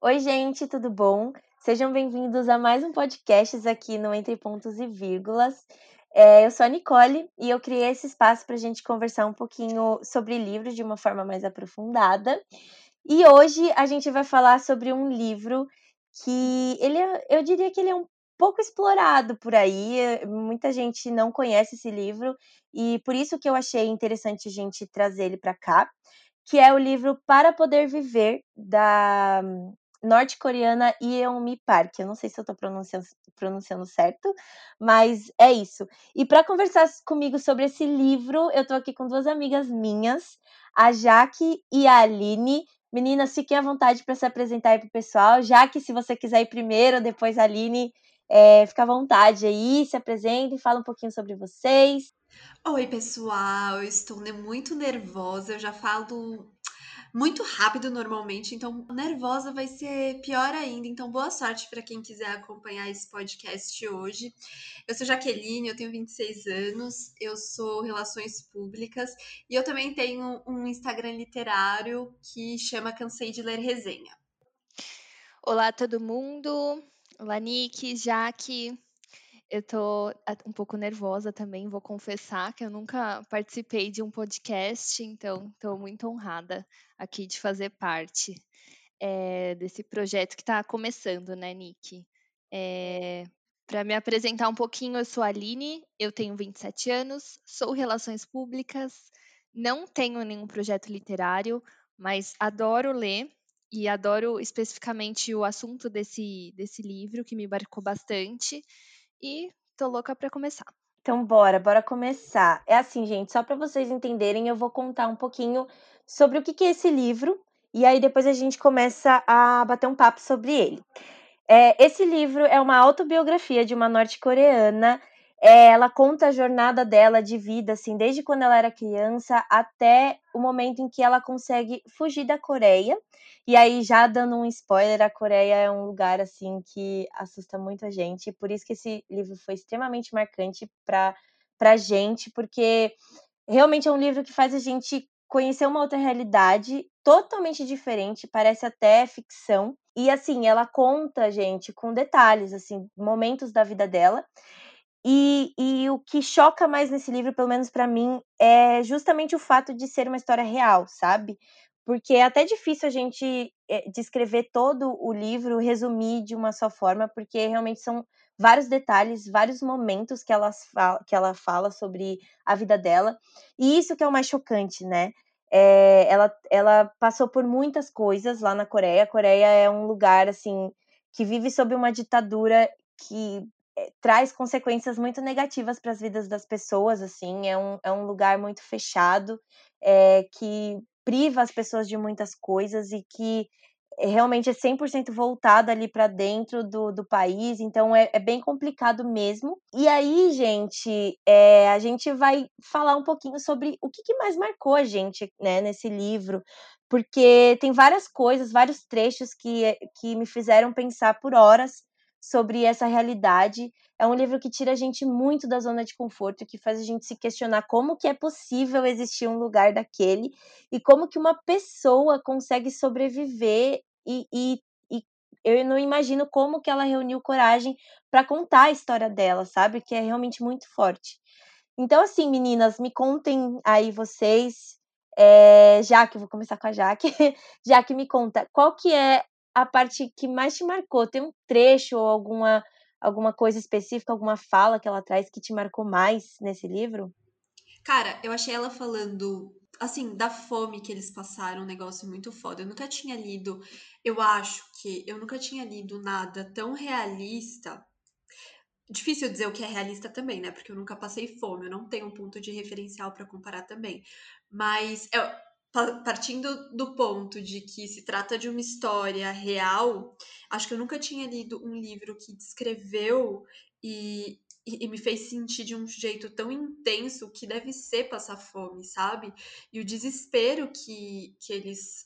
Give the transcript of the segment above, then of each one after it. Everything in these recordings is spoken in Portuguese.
Oi, gente, tudo bom? Sejam bem-vindos a mais um podcast aqui no Entre Pontos e Vírgulas. É, eu sou a Nicole e eu criei esse espaço para a gente conversar um pouquinho sobre livros de uma forma mais aprofundada. E hoje a gente vai falar sobre um livro que ele é, eu diria que ele é um pouco explorado por aí, muita gente não conhece esse livro e por isso que eu achei interessante a gente trazer ele para cá, que é o livro Para Poder Viver da norte-coreana Yeonmi Park. Eu não sei se eu estou pronunciando, pronunciando certo, mas é isso. E para conversar comigo sobre esse livro, eu estou aqui com duas amigas minhas, a Jaque e a Aline. Meninas, fiquem à vontade para se apresentar aí para o pessoal. Jaque, se você quiser ir primeiro, depois a Aline, é, fica à vontade aí, se apresenta e fala um pouquinho sobre vocês. Oi, pessoal, eu estou muito nervosa, eu já falo muito rápido normalmente, então nervosa vai ser pior ainda. Então, boa sorte para quem quiser acompanhar esse podcast hoje. Eu sou Jaqueline, eu tenho 26 anos, eu sou Relações Públicas e eu também tenho um Instagram literário que chama Cansei de Ler Resenha. Olá, todo mundo. Olá, Nick, Jaque. Eu tô um pouco nervosa também, vou confessar que eu nunca participei de um podcast, então estou muito honrada aqui de fazer parte é, desse projeto que está começando, né, Nick? É, Para me apresentar um pouquinho, eu sou a Aline, eu tenho 27 anos, sou Relações Públicas, não tenho nenhum projeto literário, mas adoro ler e adoro especificamente o assunto desse, desse livro, que me marcou bastante e tô louca para começar. Então, bora, bora começar. É assim, gente, só para vocês entenderem, eu vou contar um pouquinho sobre o que é esse livro e aí depois a gente começa a bater um papo sobre ele. É, esse livro é uma autobiografia de uma norte-coreana é, ela conta a jornada dela de vida, assim, desde quando ela era criança até o momento em que ela consegue fugir da Coreia. E aí, já dando um spoiler, a Coreia é um lugar, assim, que assusta muito a gente. Por isso que esse livro foi extremamente marcante para a gente, porque realmente é um livro que faz a gente conhecer uma outra realidade totalmente diferente, parece até ficção. E assim, ela conta, gente, com detalhes, assim, momentos da vida dela. E, e o que choca mais nesse livro, pelo menos para mim, é justamente o fato de ser uma história real, sabe? Porque é até difícil a gente é, descrever todo o livro, resumir de uma só forma, porque realmente são vários detalhes, vários momentos que ela, fala, que ela fala sobre a vida dela. E isso que é o mais chocante, né? É, ela, ela passou por muitas coisas lá na Coreia. A Coreia é um lugar, assim, que vive sob uma ditadura que eh, traz consequências muito negativas para as vidas das pessoas, assim, é um, é um lugar muito fechado, é, que priva as pessoas de muitas coisas e que realmente é 100% voltado ali para dentro do, do país, então é, é, bem complicado mesmo. E aí, gente, é, a gente vai falar um pouquinho sobre o que, que mais marcou a gente né, nesse livro, porque tem várias coisas, vários trechos que, que me fizeram pensar por horas sobre essa realidade. É um livro que tira a gente muito da zona de conforto, que faz a gente se questionar como que é possível existir um lugar daquele e como que uma pessoa consegue sobreviver e, e, e eu não imagino como que ela reuniu coragem para contar a história dela, sabe? Que é realmente muito forte. Então, assim, meninas, me contem aí vocês, é, já que vou começar com a Jaque, já que me conta qual que é a parte que mais te marcou? Tem um trecho ou alguma, alguma coisa específica, alguma fala que ela traz que te marcou mais nesse livro? Cara, eu achei ela falando, assim, da fome que eles passaram, um negócio muito foda. Eu nunca tinha lido, eu acho que eu nunca tinha lido nada tão realista. Difícil dizer o que é realista também, né? Porque eu nunca passei fome, eu não tenho um ponto de referencial para comparar também. Mas eu, partindo do ponto de que se trata de uma história real, acho que eu nunca tinha lido um livro que descreveu e, e, e, me fez sentir de um jeito tão intenso o que deve ser passar fome, sabe? E o desespero que, que eles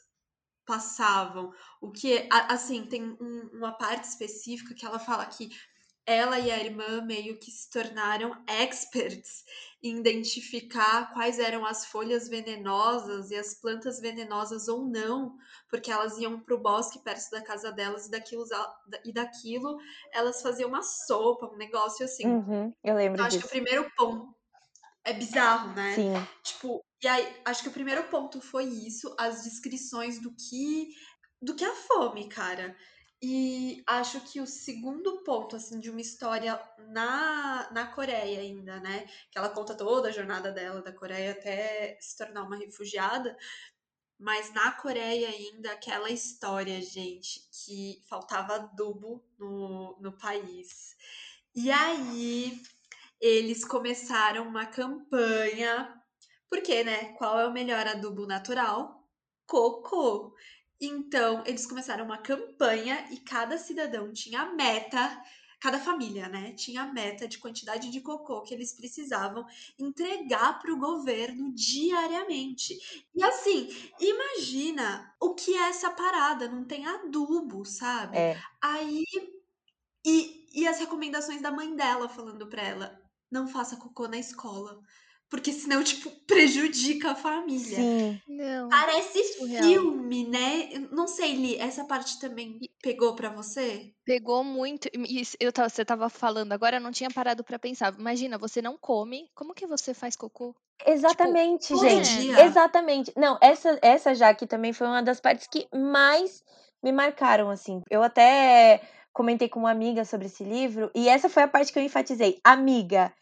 passavam. O que, assim, tem um, uma parte específica que ela fala que ela e a irmã meio que se tornaram experts em identificar quais eram as folhas venenosas e as plantas venenosas ou não, porque elas iam para o bosque perto da casa delas e daquilo, e daquilo elas faziam uma sopa, um negócio assim. Uhum, eu lembro então, acho disso. que o primeiro ponto é bizarro, né? Sim. Tipo, e aí, acho que o primeiro ponto foi isso, as descrições do que do que a fome, cara. E acho que o segundo ponto, assim, de uma história na, na Coreia ainda, né? Que ela conta toda a jornada dela da Coreia até se tornar uma refugiada. Mas na Coreia ainda, aquela história, gente, que faltava adubo no, no país. E aí, eles começaram uma campanha. Porque, né? Qual é o melhor adubo natural? Cocô. Então, eles começaram uma campanha e cada cidadão tinha a meta, cada família, né, tinha a meta de quantidade de cocô que eles precisavam entregar para o governo diariamente. E assim, imagina o que é essa parada, não tem adubo, sabe? É. Aí e, e as recomendações da mãe dela falando para ela: não faça cocô na escola. Porque senão, tipo, prejudica a família. Sim. Não. Parece surreal. filme, né? Eu Não sei, Li, essa parte também pegou pra você? Pegou muito. e Eu tava, você tava falando agora, eu não tinha parado pra pensar. Imagina, você não come, como que você faz cocô? Exatamente, todo gente. dia. Exatamente. Não, essa, essa já aqui também foi uma das partes que mais me marcaram, assim. Eu até comentei com uma amiga sobre esse livro, e essa foi a parte que eu enfatizei. Amiga, é,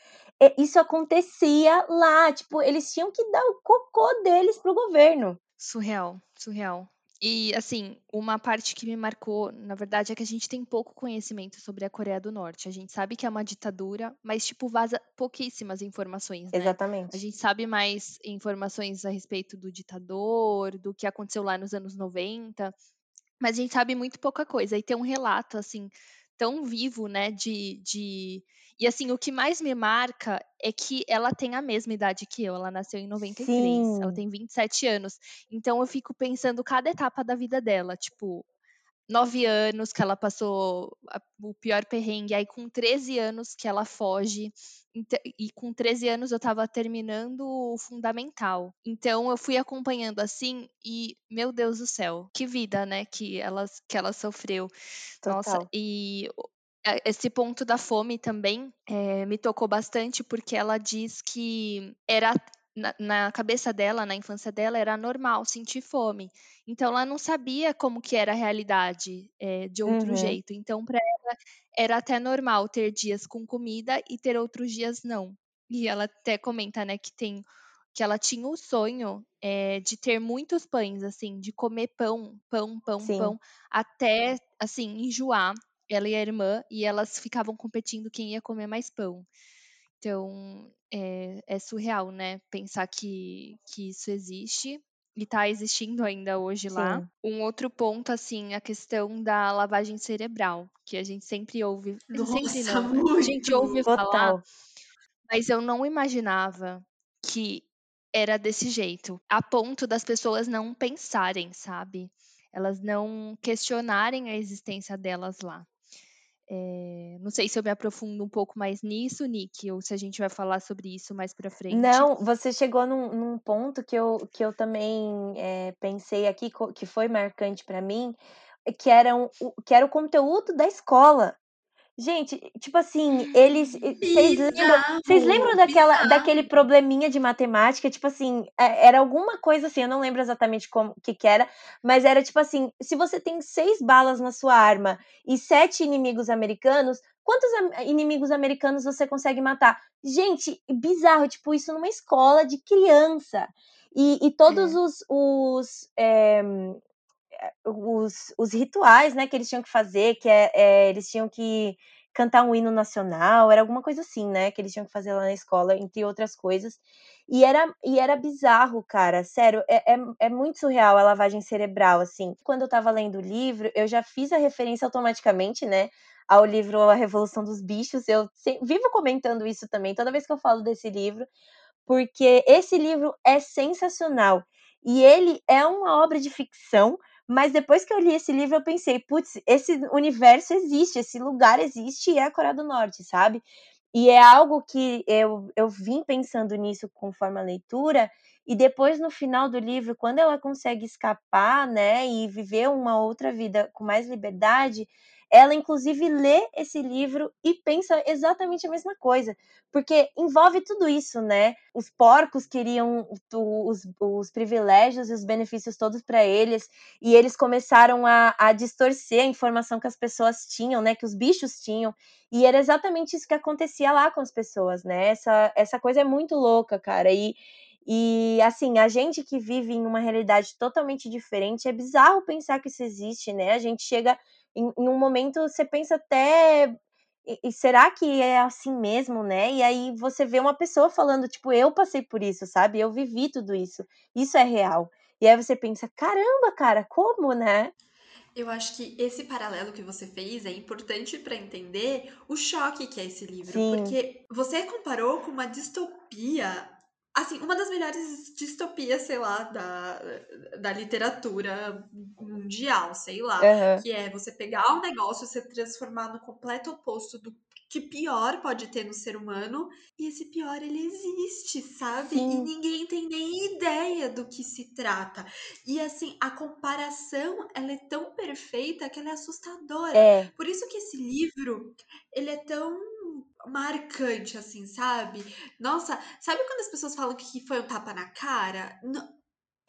isso acontecia lá. Tipo, eles tinham que dar o cocô deles pro governo. Surreal, surreal. E assim, uma parte que me marcou, na verdade, é que a gente tem pouco conhecimento sobre a Coreia do Norte. A gente sabe que é uma ditadura, mas tipo vaza pouquíssimas informações, né? A Exatamente. gente sabe mais informações a respeito do ditador, do que aconteceu lá nos anos 90, mas a gente sabe muito pouca coisa. E tem um relato, assim, tão vivo, né, de, de... E, assim, o que mais me marca é que ela tem a mesma idade que eu. Ela nasceu em 93, ela Sim. tem 27 anos. Então, eu fico pensando cada etapa da vida dela, tipo... Nove anos que ela passou a- o pior perrengue, aí com 13 anos que ela foge, e com 13 anos eu estava terminando o fundamental. Então eu fui acompanhando assim e, meu Deus do céu, que vida, né, que ela, que ela sofreu. Nossa, Total. e o- a- esse ponto da fome também eh, me tocou bastante porque ela diz que era na, na cabeça dela, na infância dela, era normal sentir fome. Então ela não sabia como que era a realidade eh, de outro Uhum. jeito. Então para ela era até normal ter dias com comida e ter outros dias não. E ela até comenta, né, que tem que ela tinha o sonho eh, de ter muitos pães, assim, de comer pão, pão, pão, Sim. pão, até assim enjoar ela e a irmã e elas ficavam competindo quem ia comer mais pão. Então é, é surreal, né? Pensar que, que isso existe e tá existindo ainda hoje lá. Sim. Um outro ponto, assim, a questão da lavagem cerebral, que a gente sempre ouve. Sempre Nossa, não. A gente ouve muito! falar, Total. mas eu não imaginava que era desse jeito, a ponto das pessoas não pensarem, sabe? Elas não questionarem a existência delas lá. É, não sei se eu me aprofundo um pouco mais nisso, Nick, ou se a gente vai falar sobre isso mais pra frente. Não, você chegou num, num ponto que eu, que eu também eh, pensei aqui, que foi marcante pra mim, é que era, o, que era o conteúdo da escola. Gente, tipo assim, eles. Vocês lembram, vocês lembram daquela, bizarro. daquele probleminha de matemática? Tipo assim, é- era alguma coisa assim, eu não lembro exatamente como que, que era, mas era tipo assim: se você tem seis balas na sua arma e sete inimigos americanos, quantos inimigos americanos você consegue matar? Gente, bizarro, tipo, isso numa escola de criança. E, e todos É. os, os, eh, os, os rituais, né, que eles tinham que fazer, que é, é, eles tinham que cantar um hino nacional, era alguma coisa assim, né, que eles tinham que fazer lá na escola, entre outras coisas. E era, e era bizarro, cara, sério, é, é, é muito surreal a lavagem cerebral, assim. Quando eu tava lendo o livro, eu já fiz a referência automaticamente, né, ao livro A Revolução dos Bichos, eu se- vivo comentando isso também, toda vez que eu falo desse livro, porque esse livro é sensacional. E ele é uma obra de ficção, mas depois que eu li esse livro, eu pensei, putz, esse universo existe, esse lugar existe e é a Coreia do Norte, sabe? E é algo que eu, eu vim pensando nisso conforme a leitura, e depois no final do livro, quando ela consegue escapar, né, e viver uma outra vida com mais liberdade, ela inclusive lê esse livro e pensa exatamente a mesma coisa, porque envolve tudo isso, né? Os porcos queriam os, os privilégios e os benefícios todos para eles, e eles começaram a, a distorcer a informação que as pessoas tinham, né? Que os bichos tinham, e era exatamente isso que acontecia lá com as pessoas, né? Essa, essa coisa é muito louca, cara, e. E assim, a gente que vive em uma realidade totalmente diferente, é bizarro pensar que isso existe, né? A gente chega em, em um momento você pensa até e, será que é assim mesmo, né? E aí você vê uma pessoa falando, tipo, eu passei por isso, sabe? Eu vivi tudo isso. Isso é real. E aí você pensa, caramba, cara, como, né? Eu acho que esse paralelo que você fez é importante para entender o choque que é esse livro, Sim. porque você comparou com uma distopia assim, uma das melhores distopias, sei lá, da, da literatura mundial, sei lá. Uhum. Que é você pegar um negócio e se transformar no completo oposto do que pior pode ter no ser humano. E esse pior, ele existe, sabe? Sim. E ninguém tem nem ideia do que se trata. E assim, a comparação, ela é tão perfeita que ela é assustadora. É. Por isso que esse livro, ele é tão marcante, assim, sabe? Nossa, sabe quando as pessoas falam que foi um tapa na cara?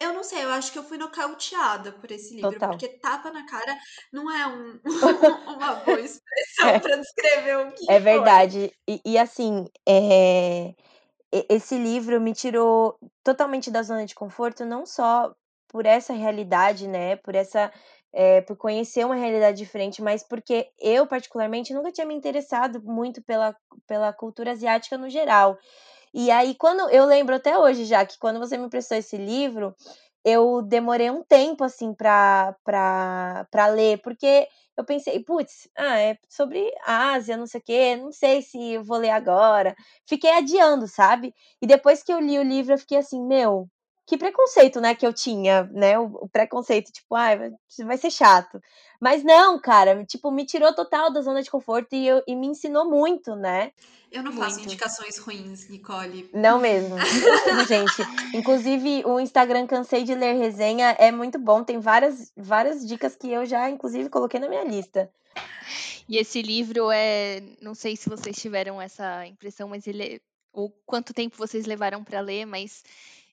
eu não sei, eu acho que eu fui nocauteada por esse livro, Total. porque tapa na cara não é um, uma boa expressão é. para descrever o que É verdade. E, e, assim, é... esse livro me tirou totalmente da zona de conforto, não só por essa realidade, né? Por essa é, por conhecer uma realidade diferente, mas porque eu, particularmente, nunca tinha me interessado muito pela, pela cultura asiática no geral. E aí, quando eu lembro até hoje já que quando você me emprestou esse livro, eu demorei um tempo assim para ler, porque eu pensei, putz, ah, é sobre Ásia, não sei o quê, não sei se eu vou ler agora. Fiquei adiando, sabe? E depois que eu li o livro, eu fiquei assim, meu, que preconceito, né, que eu tinha, né, o, o preconceito, tipo, ah, vai ser chato. Mas não, cara, tipo, me tirou total da zona de conforto e, eu, e me ensinou muito, né? Eu não faço muito. indicações ruins, Nicole. Não mesmo, gente. Inclusive, o Instagram Cansei de Ler Resenha é muito bom, tem várias, várias dicas que eu já, inclusive, coloquei na minha lista. E esse livro é, não sei se vocês tiveram essa impressão, mas ele, é, ou quanto tempo vocês levaram para ler, mas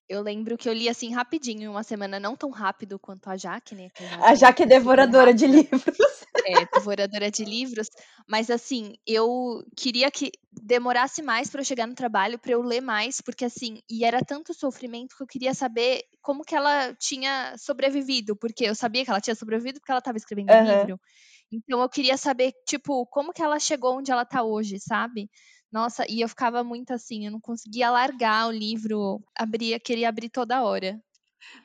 eu lembro que eu li assim rapidinho, em uma semana, não tão rápido quanto a Jaque, né? A Jaque é devoradora de livros. É, devoradora de livros. Mas assim, eu queria que demorasse mais para eu chegar no trabalho, para eu ler mais, porque assim, e era tanto sofrimento que eu queria saber como que ela tinha sobrevivido, porque eu sabia que ela tinha sobrevivido porque ela estava escrevendo uhum. um livro. Então eu queria saber, tipo, como que ela chegou onde ela está hoje, sabe? Nossa, e eu ficava muito assim, eu não conseguia largar o livro, abria, queria abrir toda hora.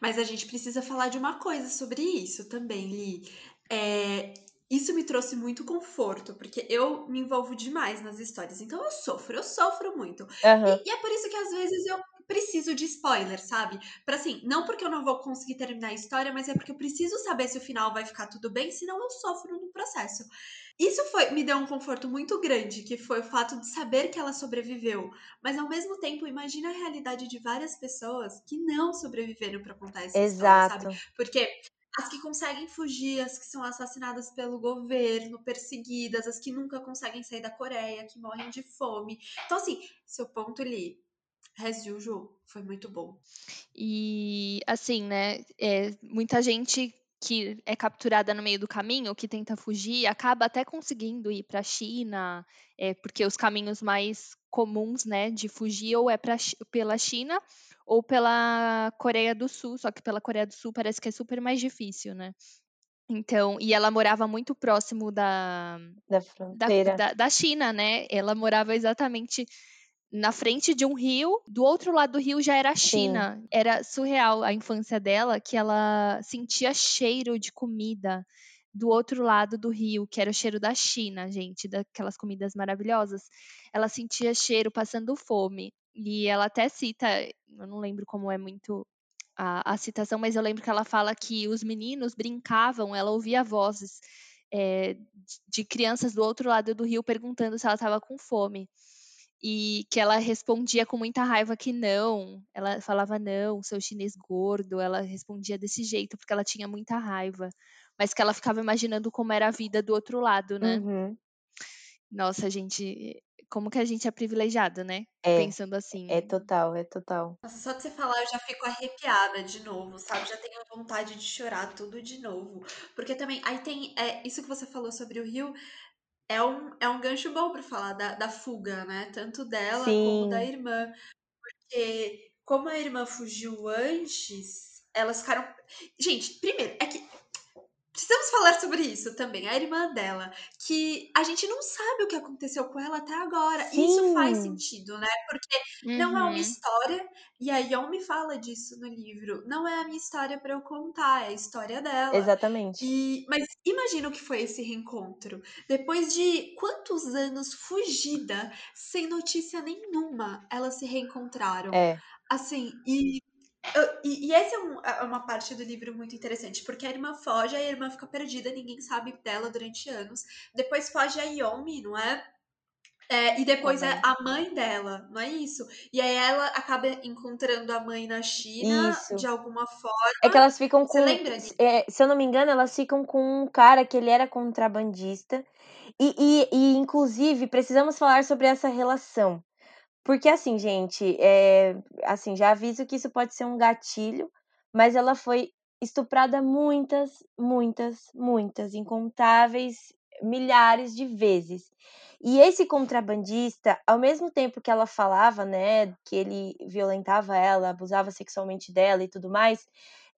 Mas a gente precisa falar de uma coisa sobre isso também, Li. É, isso me trouxe muito conforto, porque eu me envolvo demais nas histórias. Então eu sofro, eu sofro muito. Uhum. E, e, é por isso que às vezes eu preciso de spoiler, sabe? Para assim, não porque eu não vou conseguir terminar a história, mas é porque eu preciso saber se o final vai ficar tudo bem, senão eu sofro no processo. Isso foi me deu um conforto muito grande, que foi o fato de saber que ela sobreviveu. Mas ao mesmo tempo, imagina a realidade de várias pessoas que não sobreviveram para contar essa Exato. história, sabe? Porque as que conseguem fugir, as que são assassinadas pelo governo, perseguidas, as que nunca conseguem sair da Coreia, que morrem de fome. Então, assim, seu ponto ali, as usual, foi muito bom. E, assim, né, é, muita gente que é capturada no meio do caminho, que tenta fugir, acaba até conseguindo ir para a China, é, porque os caminhos mais comuns, né, de fugir ou é pra, pela China ou pela Coreia do Sul, só que pela Coreia do Sul parece que é super mais difícil, né? Então, e ela morava muito próximo da, da fronteira da, da, da China, né? Ela morava exatamente na frente de um rio, do outro lado do rio já era a China. Sim. Era surreal a infância dela, que ela sentia cheiro de comida do outro lado do rio, que era o cheiro da China, gente, daquelas comidas maravilhosas. Ela sentia cheiro passando fome. E ela até cita, eu não lembro como é muito a, a citação, mas eu lembro que ela fala que os meninos brincavam, ela ouvia vozes é, de crianças do outro lado do rio perguntando se ela estava com fome. E que ela respondia com muita raiva que não. Ela falava não, seu chinês gordo. Ela respondia desse jeito porque ela tinha muita raiva, mas que ela ficava imaginando como era a vida do outro lado, né? Uhum. Nossa, gente, como que a gente é privilegiado, né? É, Pensando assim. é total, é total. Nossa, só de você falar eu já fico arrepiada de novo, sabe? Já tenho vontade de chorar tudo de novo. Porque também, aí tem, é, isso que você falou sobre o Rio, é um, é um gancho bom pra falar da, da fuga, né? Tanto dela como da Sim, irmã. Porque como a irmã fugiu antes, elas ficaram. Gente, primeiro, é que precisamos falar sobre isso também. A irmã dela, que a gente não sabe o que aconteceu com ela até agora. E isso faz sim, sentido, né? Porque não é uma Uhum, história, e a Yomi fala disso no livro. Não é a minha história pra eu contar, é a história dela. exatamente. E, mas imagina o que foi esse reencontro. Depois de quantos anos fugida, sem notícia nenhuma, elas se reencontraram. É, Assim, e, eu- e, e essa é, um- é uma parte do livro muito interessante, porque a irmã foge, a irmã fica perdida, ninguém sabe dela durante anos. Depois foge a Yomi, não é? É, e depois é a mãe dela, não é isso? E aí ela acaba encontrando a mãe na China, Isso. de alguma forma. É que elas ficam Você com. lembra disso? é, se eu não me engano, elas ficam com um cara que ele era contrabandista. E, e, e, inclusive, precisamos falar sobre essa relação. Porque, assim, gente, é, assim, já aviso que isso pode ser um gatilho, mas ela foi estuprada muitas, muitas, muitas, incontáveis, milhares de vezes. E esse contrabandista, ao mesmo tempo que ela falava, né, que ele violentava ela, abusava sexualmente dela e tudo mais,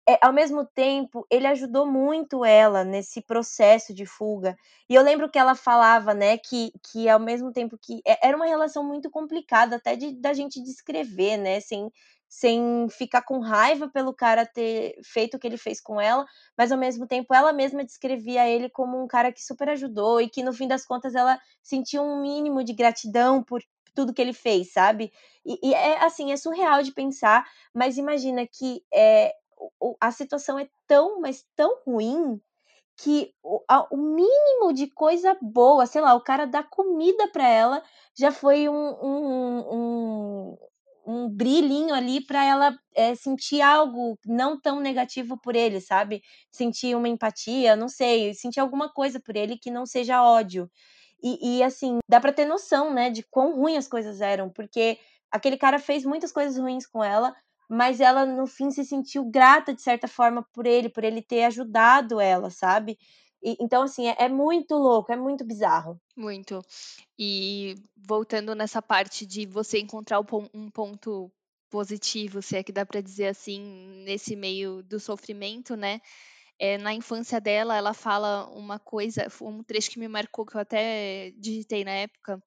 é, ao mesmo tempo, ele ajudou muito ela nesse processo de fuga. E eu lembro que ela falava, né, que, que ao mesmo tempo que é, era uma relação muito complicada até de da gente descrever, né, sem, sem ficar com raiva pelo cara ter feito o que ele fez com ela, mas ao mesmo tempo ela mesma descrevia ele como um cara que super ajudou e que no fim das contas ela sentia um mínimo de gratidão por tudo que ele fez, sabe? E, e é assim, é surreal de pensar, mas imagina que é, a situação é tão, mas tão ruim que o, o mínimo de coisa boa, sei lá, o cara dá comida para ela já foi um, um, um, um brilhinho ali para ela é, sentir algo não tão negativo por ele, sabe? Sentir uma empatia, não sei, sentir alguma coisa por ele que não seja ódio. E, e assim, dá para ter noção, né, de quão ruim as coisas eram, porque aquele cara fez muitas coisas ruins com ela, mas ela no fim se sentiu grata de certa forma por ele, por ele ter ajudado ela, sabe? E, então, assim, é, é, muito louco, é muito bizarro. Muito. E voltando nessa parte de você encontrar um ponto positivo, se é que dá para dizer assim, nesse meio do sofrimento, né? É, na infância dela, ela fala uma coisa, um trecho que me marcou, que eu até digitei na época,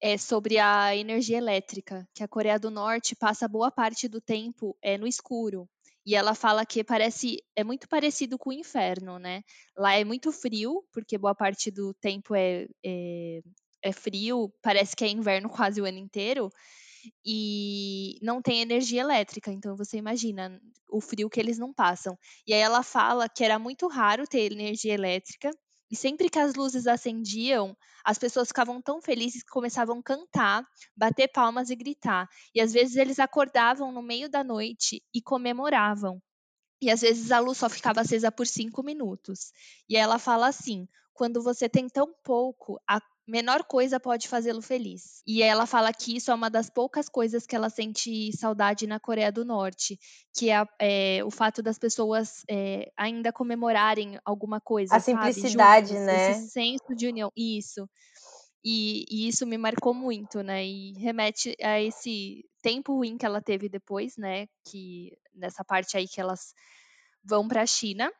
é sobre a energia elétrica, que a Coreia do Norte passa boa parte do tempo é, no escuro. E ela fala que parece é muito parecido com o inferno, né? Lá é muito frio, porque boa parte do tempo é, é, é frio, parece que é inverno quase o ano inteiro e não tem energia elétrica. Então você imagina o frio que eles não passam. E aí ela fala que era muito raro ter energia elétrica. E sempre que as luzes acendiam, as pessoas ficavam tão felizes que começavam a cantar, bater palmas e gritar. E às vezes eles acordavam no meio da noite e comemoravam. E às vezes a luz só ficava acesa por cinco minutos. E ela fala assim: quando você tem tão pouco, a menor coisa pode fazê-lo feliz. E ela fala que isso é uma das poucas coisas que ela sente saudade na Coreia do Norte, que é, é o fato das pessoas é, ainda comemorarem alguma coisa. A simplicidade, sabe? né? Esse senso de união. Isso. E, e, isso me marcou muito, né? E remete a esse tempo ruim que ela teve depois, né? Que nessa parte aí que elas vão para a China,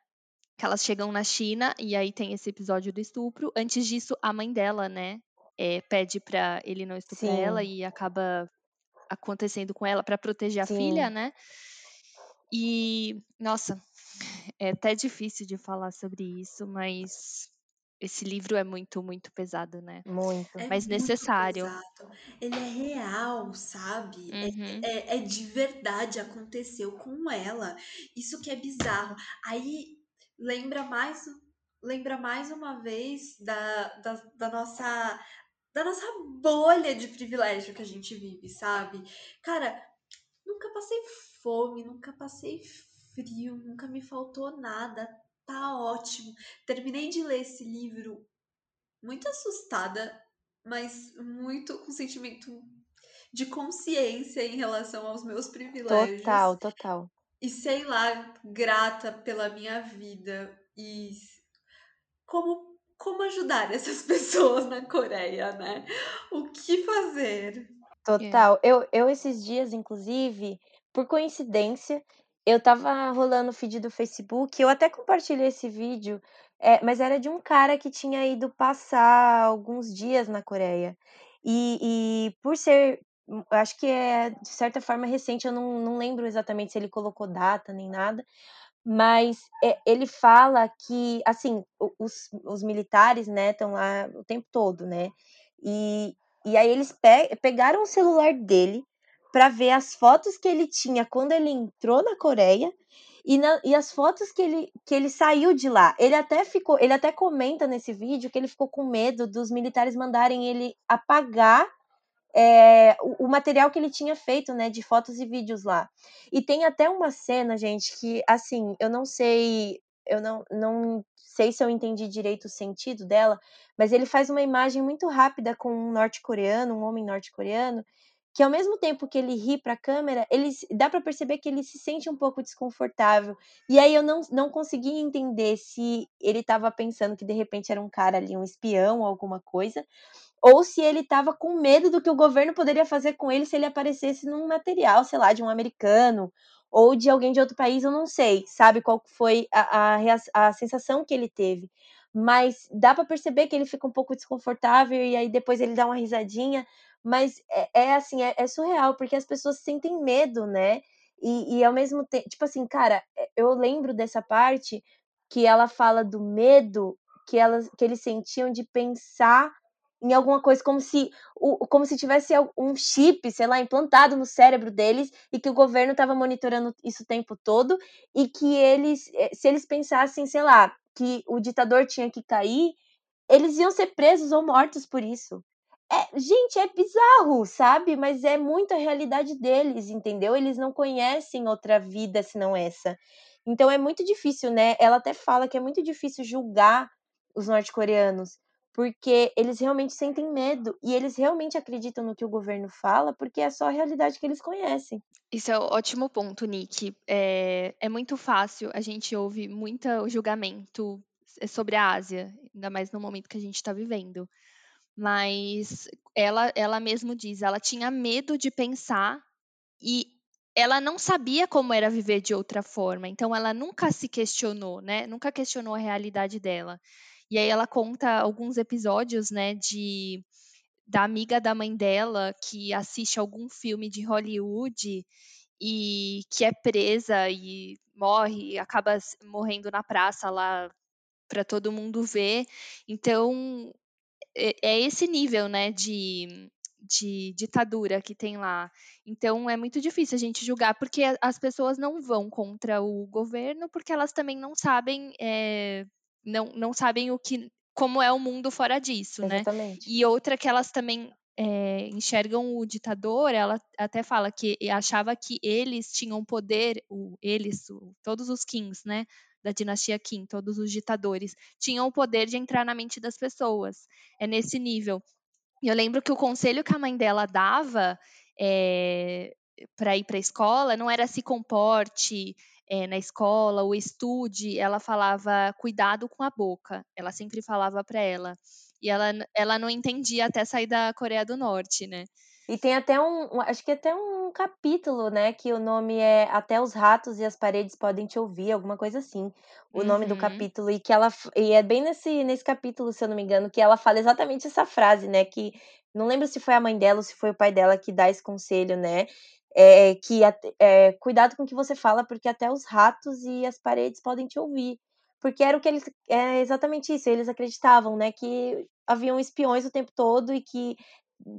que elas chegam na China e aí tem esse episódio do estupro. Antes disso, a mãe dela, né? É, pede para ele não estuprar Sim. ela e acaba acontecendo com ela para proteger Sim. a filha, né? E nossa, é até difícil de falar sobre isso, mas esse livro é muito, muito pesado, né? Muito. É Mas muito necessário. pesado. Ele é real, sabe? É- Uhum. É, é de verdade, aconteceu com ela. Isso que é bizarro. Aí lembra mais, lembra mais uma vez da, da, da nossa da nossa bolha de privilégio que a gente vive, sabe? Cara, nunca passei fome, nunca passei frio, nunca me faltou nada. Tá ótimo. Terminei de ler esse livro muito assustada, mas muito com sentimento de consciência em relação aos meus privilégios. Total, total. E sei lá, grata pela minha vida e como como ajudar essas pessoas na Coreia, né? O que fazer? Total. Eu, eu esses dias, inclusive, por coincidência, eu tava rolando o feed do Facebook, eu até compartilhei esse vídeo, é, mas era de um cara que tinha ido passar alguns dias na Coreia. E, e por ser, acho que é de certa forma recente, eu não, não lembro exatamente se ele colocou data nem nada, mas é, ele fala que, assim, os, os militares, né, estão lá o tempo todo, né? E, e aí eles pe pegaram o celular dele para ver as fotos que ele tinha quando ele entrou na Coreia e, na, e as fotos que ele, que ele saiu de lá. Ele até ficou, ele até comenta nesse vídeo que ele ficou com medo dos militares mandarem ele apagar é, o, o, material que ele tinha feito, né, de fotos e vídeos lá. E tem até uma cena, gente, que assim, eu não sei, eu não, não sei se eu entendi direito o sentido dela, mas ele faz uma imagem muito rápida com um norte-coreano, um homem norte-coreano, que ao mesmo tempo que ele ri para a câmera, ele dá para perceber que ele se sente um pouco desconfortável. E aí eu não, não consegui entender se ele estava pensando que de repente era um cara ali, um espião ou alguma coisa, ou se ele estava com medo do que o governo poderia fazer com ele se ele aparecesse num material, sei lá, de um americano ou de alguém de outro país, eu não sei, sabe qual foi a, a, a sensação que ele teve. Mas dá para perceber que ele fica um pouco desconfortável e aí depois ele dá uma risadinha. Mas é, é assim, é, é, surreal, porque as pessoas sentem medo, né? E, e ao mesmo tempo, tipo assim, cara, é, eu lembro dessa parte que ela fala do medo que, elas, que eles sentiam de pensar em alguma coisa, como se, como se tivesse um chip, sei lá, implantado no cérebro deles e que o governo estava monitorando isso o tempo todo e que eles, eh, se eles pensassem, sei lá, que o ditador tinha que cair, eles iam ser presos ou mortos por isso. É, gente, é bizarro, sabe? Mas é muito a realidade deles, entendeu? Eles não conhecem outra vida senão essa. Então é muito difícil, né? Ela até fala que é muito difícil julgar os norte-coreanos, porque eles realmente sentem medo e eles realmente acreditam no que o governo fala, porque é só a realidade que eles conhecem. Isso é um ótimo ponto, Nick. É, é muito fácil, a gente ouve muito julgamento sobre a Ásia, ainda mais no momento que a gente está vivendo. Mas ela, ela mesmo diz, ela tinha medo de pensar e ela não sabia como era viver de outra forma, então ela nunca se questionou, né? Nunca questionou a realidade dela. E aí ela conta alguns episódios, né, de da amiga da mãe dela que assiste algum filme de Hollywood e que é presa e morre, acaba morrendo na praça lá para todo mundo ver. Então é, é esse nível, né, de de ditadura que tem lá. Então é muito difícil a gente julgar, porque as pessoas não vão contra o governo, porque elas também não sabem é, não, não sabem o que como é o mundo fora disso, Exatamente. né? E outra que elas também é, enxergam o ditador, ela até fala que achava que eles tinham poder, o, eles, o, todos os kings, né? Da dinastia Qin, todos os ditadores, tinham o poder de entrar na mente das pessoas. É nesse nível. E eu lembro que o conselho que a mãe dela dava é, para ir para a escola não era se comporte, é, na escola, ou estude, ela falava cuidado com a boca. Ela sempre falava para ela. E ela, ela não entendia até sair da Coreia do Norte, né? E tem até um, acho que até um capítulo, né, que o nome é Até os ratos e as paredes podem te ouvir, alguma coisa assim. O uhum. nome do uhum. capítulo e que ela e é bem nesse nesse capítulo, se eu não me engano, que ela fala exatamente essa frase, né, que não lembro se foi a mãe dela ou se foi o pai dela que dá esse conselho, né? É, que é, cuidado com o que você fala, porque até os ratos e as paredes podem te ouvir. Porque era o que eles. É exatamente isso, eles acreditavam, né? Que haviam espiões o tempo todo e que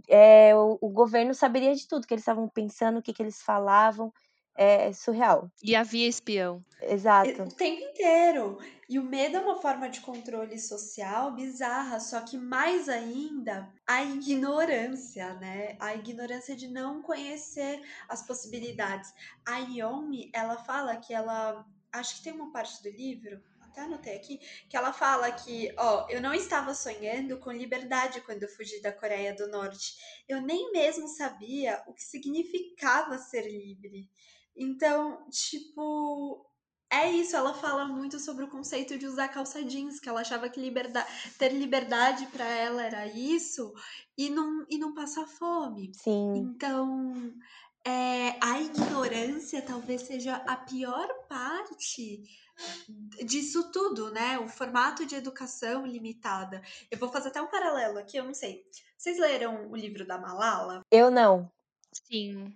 é, o, o, governo saberia de tudo, que eles estavam pensando, o que, que eles falavam. É surreal. E havia espião. Exato. O tempo inteiro. E o medo é uma forma de controle social bizarra, só que mais ainda a ignorância, né? A ignorância de não conhecer as possibilidades. A Yomi, ela fala que ela. Acho que tem uma parte do livro até anotei aqui, que ela fala que, ó, eu não estava sonhando com liberdade quando eu fugi da Coreia do Norte. Eu nem mesmo sabia o que significava ser livre. Então, tipo, é isso, ela fala muito sobre o conceito de usar calça jeans, que ela achava que liberdade, ter liberdade para ela era isso e não, e não passar fome. Sim. Então, é, a ignorância talvez seja a pior parte disso tudo, né? O formato de educação limitada. Eu vou fazer até um paralelo aqui, eu não sei. Vocês leram o livro da Malala? Eu não. Sim.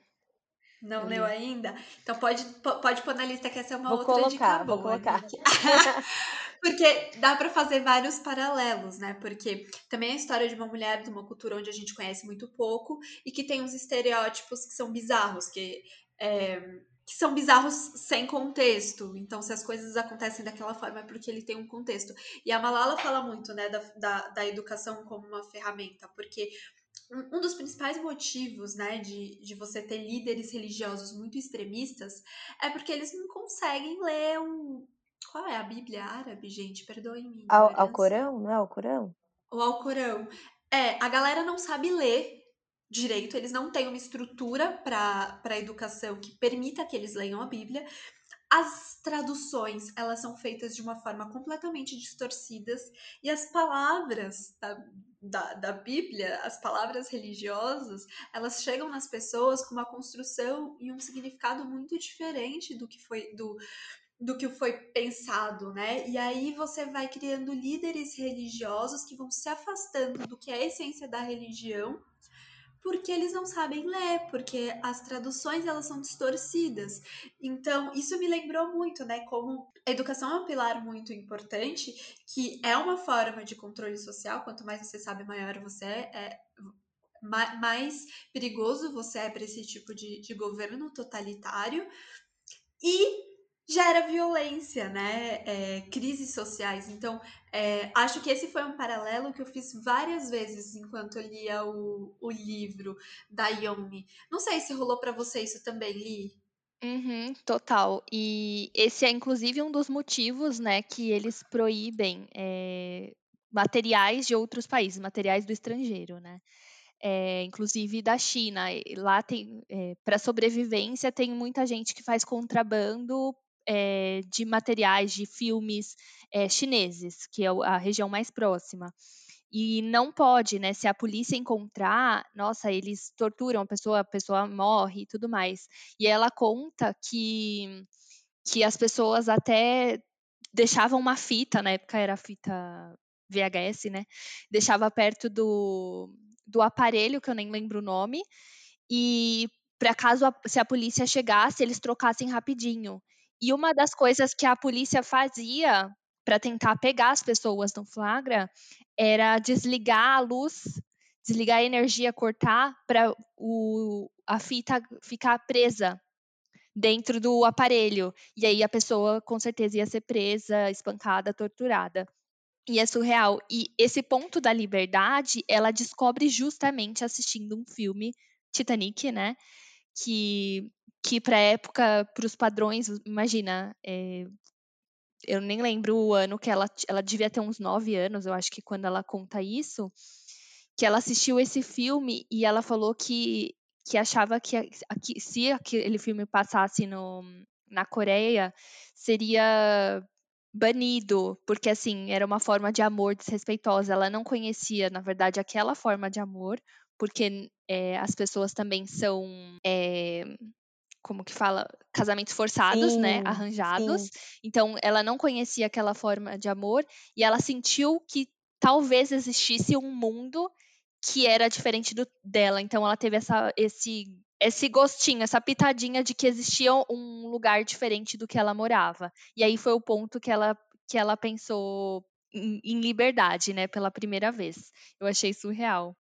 Não eu leu ainda? Então pode, pode pôr na lista que essa é uma vou outra colocar, dica boa. Vou colocar. Porque dá para fazer vários paralelos, né? Porque também é a história de uma mulher de uma cultura onde a gente conhece muito pouco e que tem uns estereótipos que são bizarros, que é, que são bizarros sem contexto. Então, se as coisas acontecem daquela forma, é porque ele tem um contexto. E a Malala fala muito, né, da, da, da educação como uma ferramenta, porque um dos principais motivos, né, de, de você ter líderes religiosos muito extremistas é porque eles não conseguem ler um. Qual é a Bíblia árabe, gente? Perdoe-me. Ao, ao Corão? Não é ao Corão? Ou ao Corão. É, a galera não sabe ler direito, eles não têm uma estrutura para a educação que permita que eles leiam a Bíblia. As traduções, elas são feitas de uma forma completamente distorcidas e as palavras da, da, da Bíblia, as palavras religiosas, elas chegam nas pessoas com uma construção e um significado muito diferente do que foi do, do que foi pensado, né? E aí você vai criando líderes religiosos que vão se afastando do que é a essência da religião porque eles não sabem ler, porque as traduções elas são distorcidas. Então, isso me lembrou muito, né, como a educação é um pilar muito importante, que é uma forma de controle social, quanto mais você sabe, maior você é, mais perigoso você é para esse tipo de, de governo totalitário. E gera violência, né? É, crises sociais. Então, é, acho que esse foi um paralelo que eu fiz várias vezes enquanto eu lia o, o livro da Yomi. Não sei se rolou para você isso também, Li. Uhum, total. E esse é inclusive um dos motivos, né, que eles proíbem é, materiais de outros países, materiais do estrangeiro, né? É, inclusive da China. Lá tem, é, para sobrevivência, tem muita gente que faz contrabando é, de materiais de filmes é, chineses, que é a região mais próxima. E não pode, né? Se a polícia encontrar, nossa, eles torturam a pessoa, a pessoa morre e tudo mais. E ela conta que, que as pessoas até deixavam uma fita, na época era fita VHS, né? Deixava perto do, do aparelho, que eu nem lembro o nome, e para caso a, se a polícia chegasse, eles trocassem rapidinho. E uma das coisas que a polícia fazia para tentar pegar as pessoas no flagra era desligar a luz, desligar a energia, cortar para a fita ficar presa dentro do aparelho. E aí a pessoa com certeza ia ser presa, espancada, torturada. E é surreal. E esse ponto da liberdade, ela descobre justamente assistindo um filme Titanic, né? Que que para época, para os padrões, imagina, é, eu nem lembro o ano que ela, ela devia ter uns nove anos, eu acho que quando ela conta isso, que ela assistiu esse filme e ela falou que, que achava que, que se aquele filme passasse no, na Coreia, seria banido, porque assim, era uma forma de amor desrespeitosa. Ela não conhecia, na verdade, aquela forma de amor, porque é, as pessoas também são é, como que fala, casamentos forçados, né, sim, né, arranjados. Sim. Então, ela não conhecia aquela forma de amor e ela sentiu que talvez existisse um mundo que era diferente do dela. Então, ela teve essa, esse esse gostinho, essa pitadinha de que existia um lugar diferente do que ela morava. E aí foi o ponto que ela que ela pensou em, em liberdade, né, pela primeira vez. Eu achei surreal.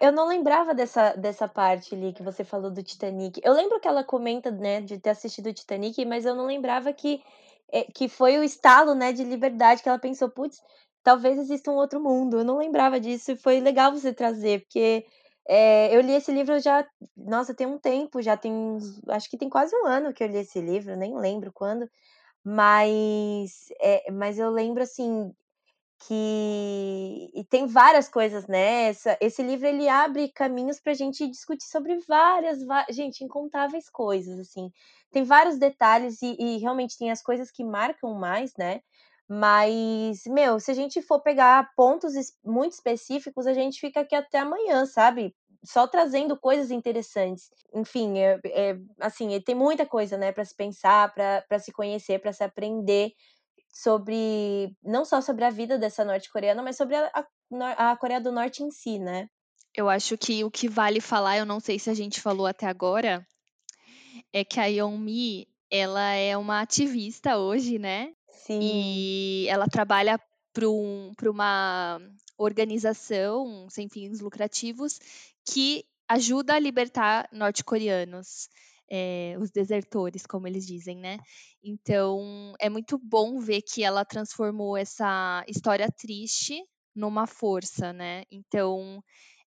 Eu não lembrava dessa, dessa parte ali que você falou do Titanic. Eu lembro que ela comenta, né, de ter assistido o Titanic, mas eu não lembrava que, é, que foi o estalo, né, de liberdade que ela pensou, putz, talvez exista um outro mundo. Eu não lembrava disso e foi legal você trazer, porque é, eu li esse livro já, nossa, tem um tempo, já tem, acho que tem quase um ano que eu li esse livro, nem lembro quando, mas, é, mas eu lembro assim que e tem várias coisas nessa. Esse livro ele abre caminhos para a gente discutir sobre várias, gente, incontáveis coisas assim. Tem vários detalhes e, e realmente tem as coisas que marcam mais, né? Mas, meu, se a gente for pegar pontos muito específicos, a gente fica aqui até amanhã, sabe? Só trazendo coisas interessantes. Enfim, é, é assim, tem muita coisa, né, para se pensar, para se conhecer, para se aprender sobre não só sobre a vida dessa norte-coreana, mas sobre a, a, a, Coreia do Norte em si, né? Eu acho que o que vale falar, eu não sei se a gente falou até agora, é que a Yeonmi, ela é uma ativista hoje, né? Sim. E ela trabalha para um, uma organização sem fins lucrativos que ajuda a libertar norte-coreanos é, os desertores, como eles dizem, né? Então, é muito bom ver que ela transformou essa história triste numa força, né? Então,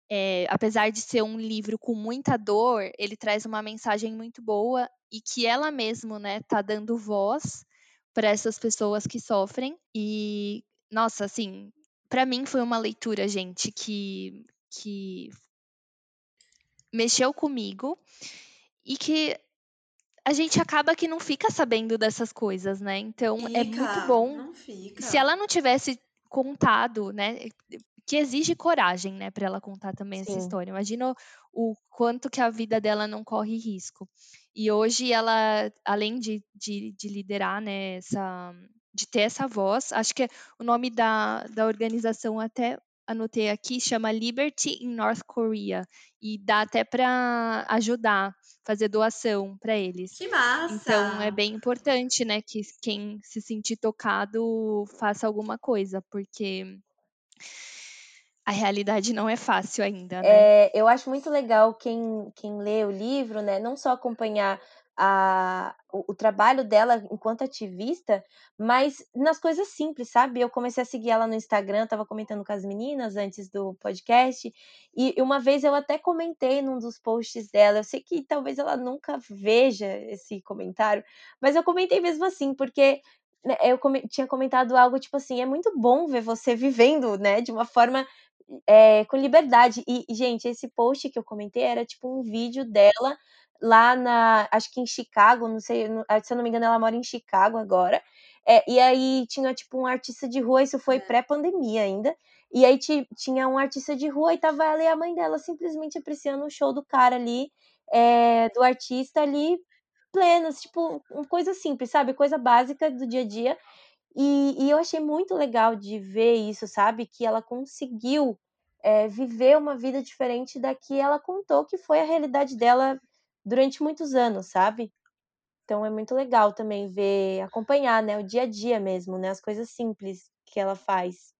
é, apesar de ser um livro com muita dor, ele traz uma mensagem muito boa e que ela mesma, né, tá dando voz para essas pessoas que sofrem. E, nossa, assim, para mim foi uma leitura, gente, que, que mexeu comigo e que a gente acaba que não fica sabendo dessas coisas, né? Então fica, é muito bom. Se ela não tivesse contado, né? Que exige coragem, né, para ela contar também Sim. essa história. Imagina o quanto que a vida dela não corre risco. E hoje ela, além de, de, de liderar, né, essa, de ter essa voz, acho que o nome da, da organização até anotei aqui, chama Liberty in North Korea. E dá até para ajudar, fazer doação para eles. Que massa! Então é bem importante, né, que quem se sentir tocado faça alguma coisa, porque a realidade não é fácil ainda, né? É, eu acho muito legal quem, quem lê o livro, né, não só acompanhar a, o, o, trabalho dela enquanto ativista, mas nas coisas simples, sabe? Eu comecei a seguir ela no Instagram, tava comentando com as meninas antes do podcast, e uma vez eu até comentei num dos posts dela. Eu sei que talvez ela nunca veja esse comentário, mas eu comentei mesmo assim, porque né, eu tinha comentado algo tipo assim: é muito bom ver você vivendo, né, de uma forma é, com liberdade. E, gente, esse post que eu comentei era tipo um vídeo dela lá na, acho que em Chicago, não sei, se eu não me engano, ela mora em Chicago agora. É, e aí tinha tipo um artista de rua, isso foi pré-pandemia ainda. E aí tinha um artista de rua e tava ela e a mãe dela simplesmente apreciando o show do cara ali, é, do artista ali, plenas, tipo, uma coisa simples, sabe? Coisa básica do dia a dia. E, e eu achei muito legal de ver isso, sabe? Que ela conseguiu é, viver uma vida diferente da que ela contou que foi a realidade dela durante muitos anos, sabe? Então é muito legal também ver, acompanhar, né, o dia a dia mesmo, né, as coisas simples que ela faz.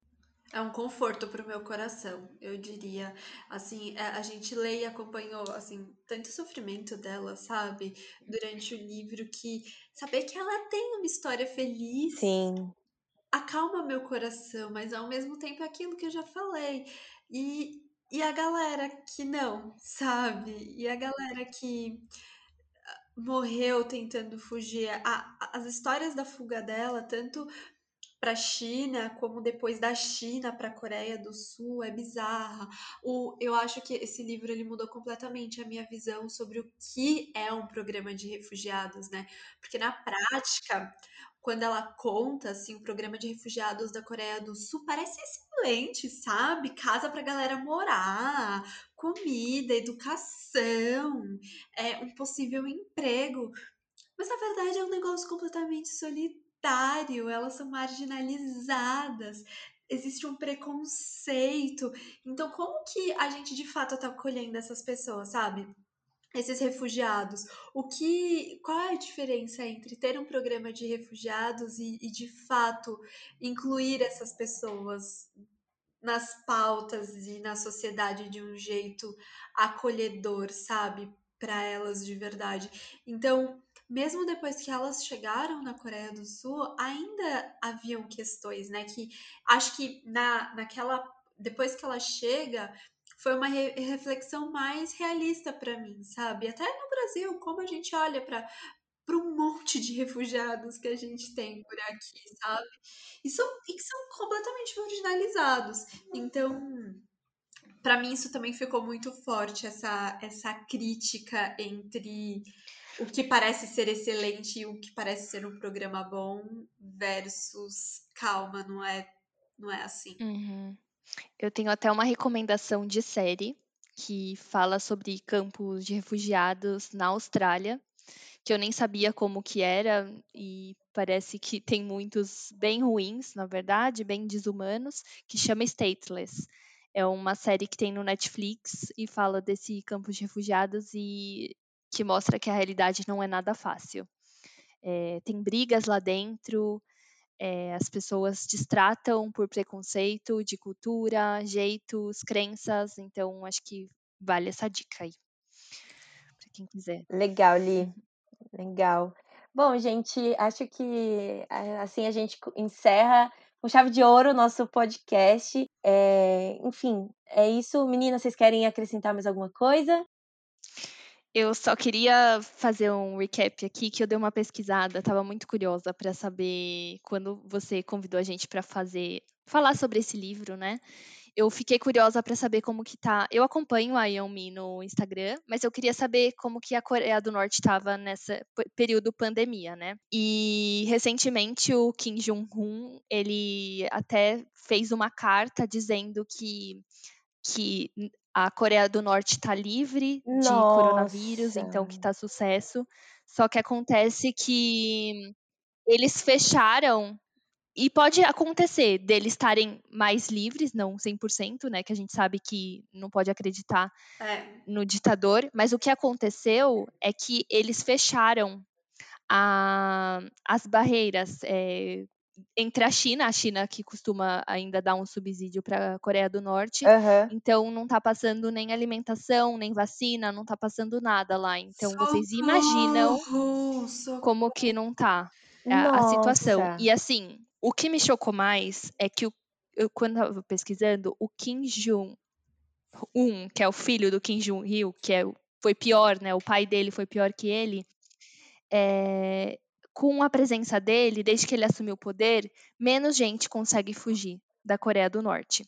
É um conforto para o meu coração, eu diria. Assim, a gente lê e acompanhou, assim, tanto sofrimento dela, sabe? Durante o livro, que saber que ela tem uma história feliz. Sim. Acalma meu coração, mas ao mesmo tempo é aquilo que eu já falei. E e a galera que não, sabe? E a galera que ah, morreu tentando fugir. A, as histórias da fuga dela, tanto para a China, como depois da China para a Coreia do Sul, é bizarra. O, eu acho que esse livro ele mudou completamente a minha visão sobre o que é um programa de refugiados, né? Porque na prática, quando ela conta assim, o programa de refugiados da Coreia do Sul parece excelente, sabe? Casa pra galera morar, comida, educação, é, um possível emprego. Mas na verdade é um negócio completamente solitário, elas são marginalizadas, existe um preconceito. Então, como que a gente de fato tá acolhendo essas pessoas, sabe? Esses refugiados. O que, qual é a diferença entre ter um programa de refugiados e, e de fato incluir essas pessoas nas pautas e na sociedade de um jeito acolhedor, sabe? Para elas de verdade. Então, mesmo depois que elas chegaram na Coreia do Sul, ainda haviam questões, né? Que acho que na, naquela. Depois que ela chega, foi uma re reflexão mais realista para mim, sabe? Até no Brasil, como a gente olha para para um monte de refugiados que a gente tem por aqui, sabe? E, são, e são completamente marginalizados. Então, para mim isso também ficou muito forte essa essa crítica entre o que parece ser excelente e o que parece ser um programa bom versus calma, não é não é assim. Uhum. Eu tenho até uma recomendação de série que fala sobre campos de refugiados na Austrália, que eu nem sabia como que era e parece que tem muitos bem ruins, na verdade, bem desumanos, que chama Stateless. É uma série que tem no Netflix e fala desse campo de refugiados e que mostra que a realidade não é nada fácil. É, tem brigas lá dentro, é, as pessoas distratam por preconceito de cultura, jeitos, crenças, então acho que vale essa dica aí. Para quem quiser. Legal, Li. Legal. Bom, gente, acho que assim a gente encerra com chave de ouro o nosso podcast. É, enfim, é isso. Meninas, vocês querem acrescentar mais alguma coisa? Eu só queria fazer um recap aqui que eu dei uma pesquisada, estava muito curiosa para saber quando você convidou a gente para fazer falar sobre esse livro, né? Eu fiquei curiosa para saber como que tá. Eu acompanho a Yeonmi no Instagram, mas eu queria saber como que a Coreia do Norte estava nessa período pandemia, né? E recentemente o Kim Jong-un, ele até fez uma carta dizendo que que a Coreia do Norte está livre de Nossa. coronavírus, então que está sucesso. Só que acontece que eles fecharam e pode acontecer deles estarem mais livres, não 100%, né, que a gente sabe que não pode acreditar É. no ditador, mas o que aconteceu é que eles fecharam a, as barreiras é, entre a China, a China que costuma ainda dar um subsídio para a Coreia do Norte, Aham. então não está passando nem alimentação, nem vacina, não está passando nada lá. Então vocês imaginam Socorro, socorro. como que não tá a, a situação. E assim, o que me chocou mais é que o- eu, quando eu estava pesquisando, o Kim Jong-un, que é o filho do Kim Jong-il, que é, foi pior, né? O pai dele foi pior que ele. é, com a presença dele, desde que ele assumiu o poder, menos gente consegue fugir da Coreia do Norte.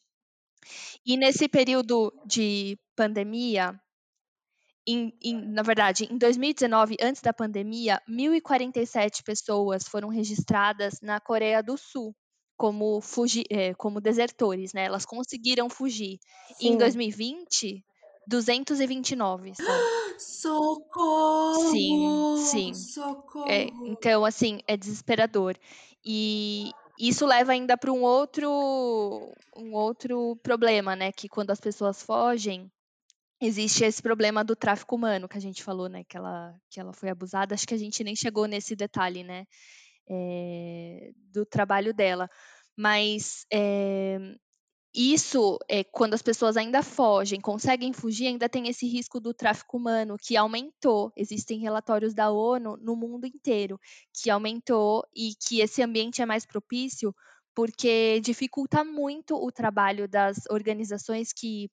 E nesse período de pandemia, em- em- na verdade, em 2019, antes da pandemia, 1.047 pessoas foram registradas na Coreia do Sul como, fugi, eh, como desertores, né? Elas conseguiram fugir. E em Sim. 2020, 229 só. Socorro! Sim, sim. Socorro! É, então, assim, é desesperador. E isso leva ainda para um outro, um outro problema, né? Que quando as pessoas fogem, existe esse problema do tráfico humano que a gente falou, né? Que ela, que ela foi abusada. Acho que a gente nem chegou nesse detalhe, né? é, do trabalho dela. Mas é, isso, é, quando as pessoas ainda fogem, conseguem fugir, ainda tem esse risco do tráfico humano, que aumentou. Existem relatórios da ONU no mundo inteiro que aumentou e que esse ambiente é mais propício porque dificulta muito o trabalho das organizações que,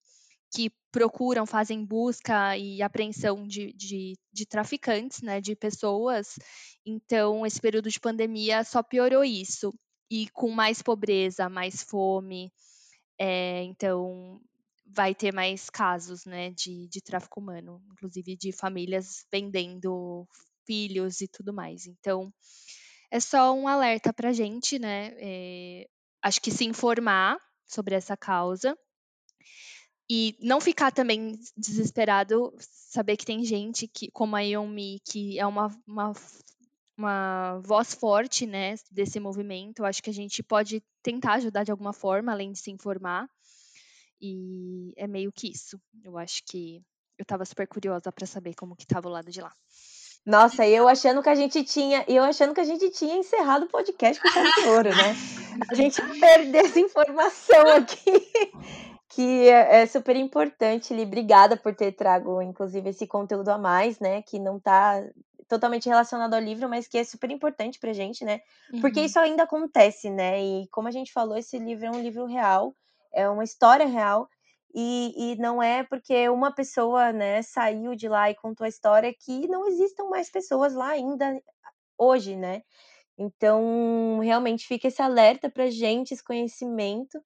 que procuram, fazem busca e apreensão de, de, de traficantes, né, de pessoas. Então, esse período de pandemia só piorou isso. E com mais pobreza, mais fome, é, então vai ter mais casos né, de, de tráfico humano, inclusive de famílias vendendo filhos e tudo mais. Então, é só um alerta para a gente, né? é, acho que se informar sobre essa causa e não ficar também desesperado, saber que tem gente que, como a Yeonmi, que é uma, uma, uma voz forte, né, desse movimento. Acho que a gente pode tentar ajudar de alguma forma, além de se informar. E é meio que isso. Eu acho que eu estava super curiosa para saber como que estava o lado de lá. Nossa, eu achando que a gente tinha, eu achando que a gente tinha encerrado o podcast com de ouro, né? A gente perdeu essa informação aqui. que é, é super importante, Li. Obrigada por ter trago, inclusive, esse conteúdo a mais, né? Que não está totalmente relacionado ao livro, mas que é super importante pra gente, né? Porque uhum. isso ainda acontece, né? E como a gente falou, esse livro é um livro real, é uma história real. E, e não é porque uma pessoa né, saiu de lá e contou a história que não existam mais pessoas lá ainda hoje, né? Então, realmente fica esse alerta pra gente, esse conhecimento.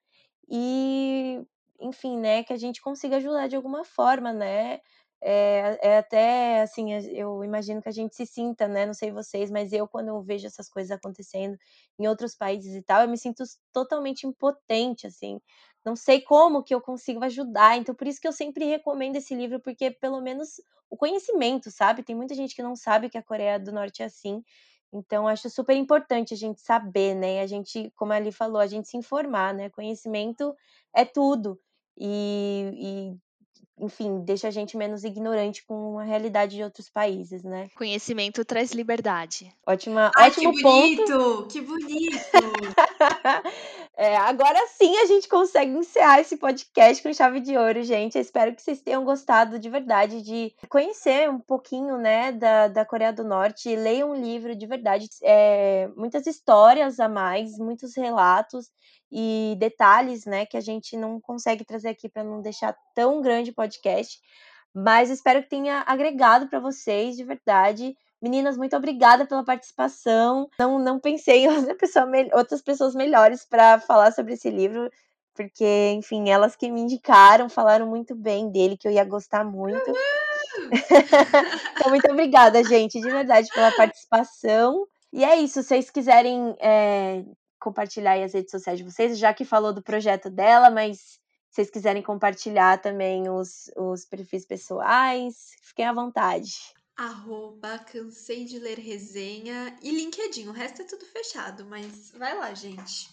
E enfim, né, que a gente consiga ajudar de alguma forma, né? É, é, até assim, eu imagino que a gente se sinta, né? Não sei vocês, mas eu, quando eu vejo essas coisas acontecendo em outros países e tal, eu me sinto totalmente impotente, assim. Não sei como que eu consigo ajudar. Então, por isso que eu sempre recomendo esse livro, porque pelo menos o conhecimento, sabe? Tem muita gente que não sabe que a Coreia do Norte é assim. Então, acho super importante a gente saber, né? A gente, como a Ali falou, a gente se informar, né? Conhecimento é tudo. E, e, enfim, deixa a gente menos ignorante com a realidade de outros países, né? Conhecimento traz liberdade. Ótima, Ai, ótimo que bonito, ponto. Que bonito! é, agora sim a gente consegue encerrar esse podcast com chave de ouro, gente. Eu espero que vocês tenham gostado de verdade de conhecer um pouquinho, né, da, da Coreia do Norte. Leiam um livro de verdade, é, muitas histórias a mais, muitos relatos e detalhes, né, que a gente não consegue trazer aqui para não deixar tão grande podcast. Mas espero que tenha agregado para vocês de verdade. Meninas, muito obrigada pela participação. Não, não pensei em outra pessoa, outras pessoas melhores para falar sobre esse livro, porque, enfim, elas que me indicaram, falaram muito bem dele, que eu ia gostar muito. então, muito obrigada, gente, de verdade, pela participação. E é isso, se vocês quiserem é, compartilhar aí as redes sociais de vocês, já que falou do projeto dela, mas se vocês quiserem compartilhar também os, os perfis pessoais, fiquem à vontade. Arroba cansei de ler resenha e LinkedIn. O resto é tudo fechado, mas vai lá, gente.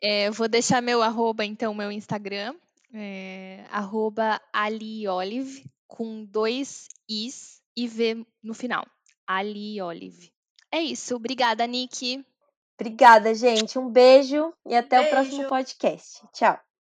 É, eu vou deixar meu arroba, então, meu Instagram. É, arroba aliolive, com dois is e V no final. aliolive. É isso. Obrigada, Nick. Obrigada, gente. Um beijo e até beijo. o próximo podcast. Tchau.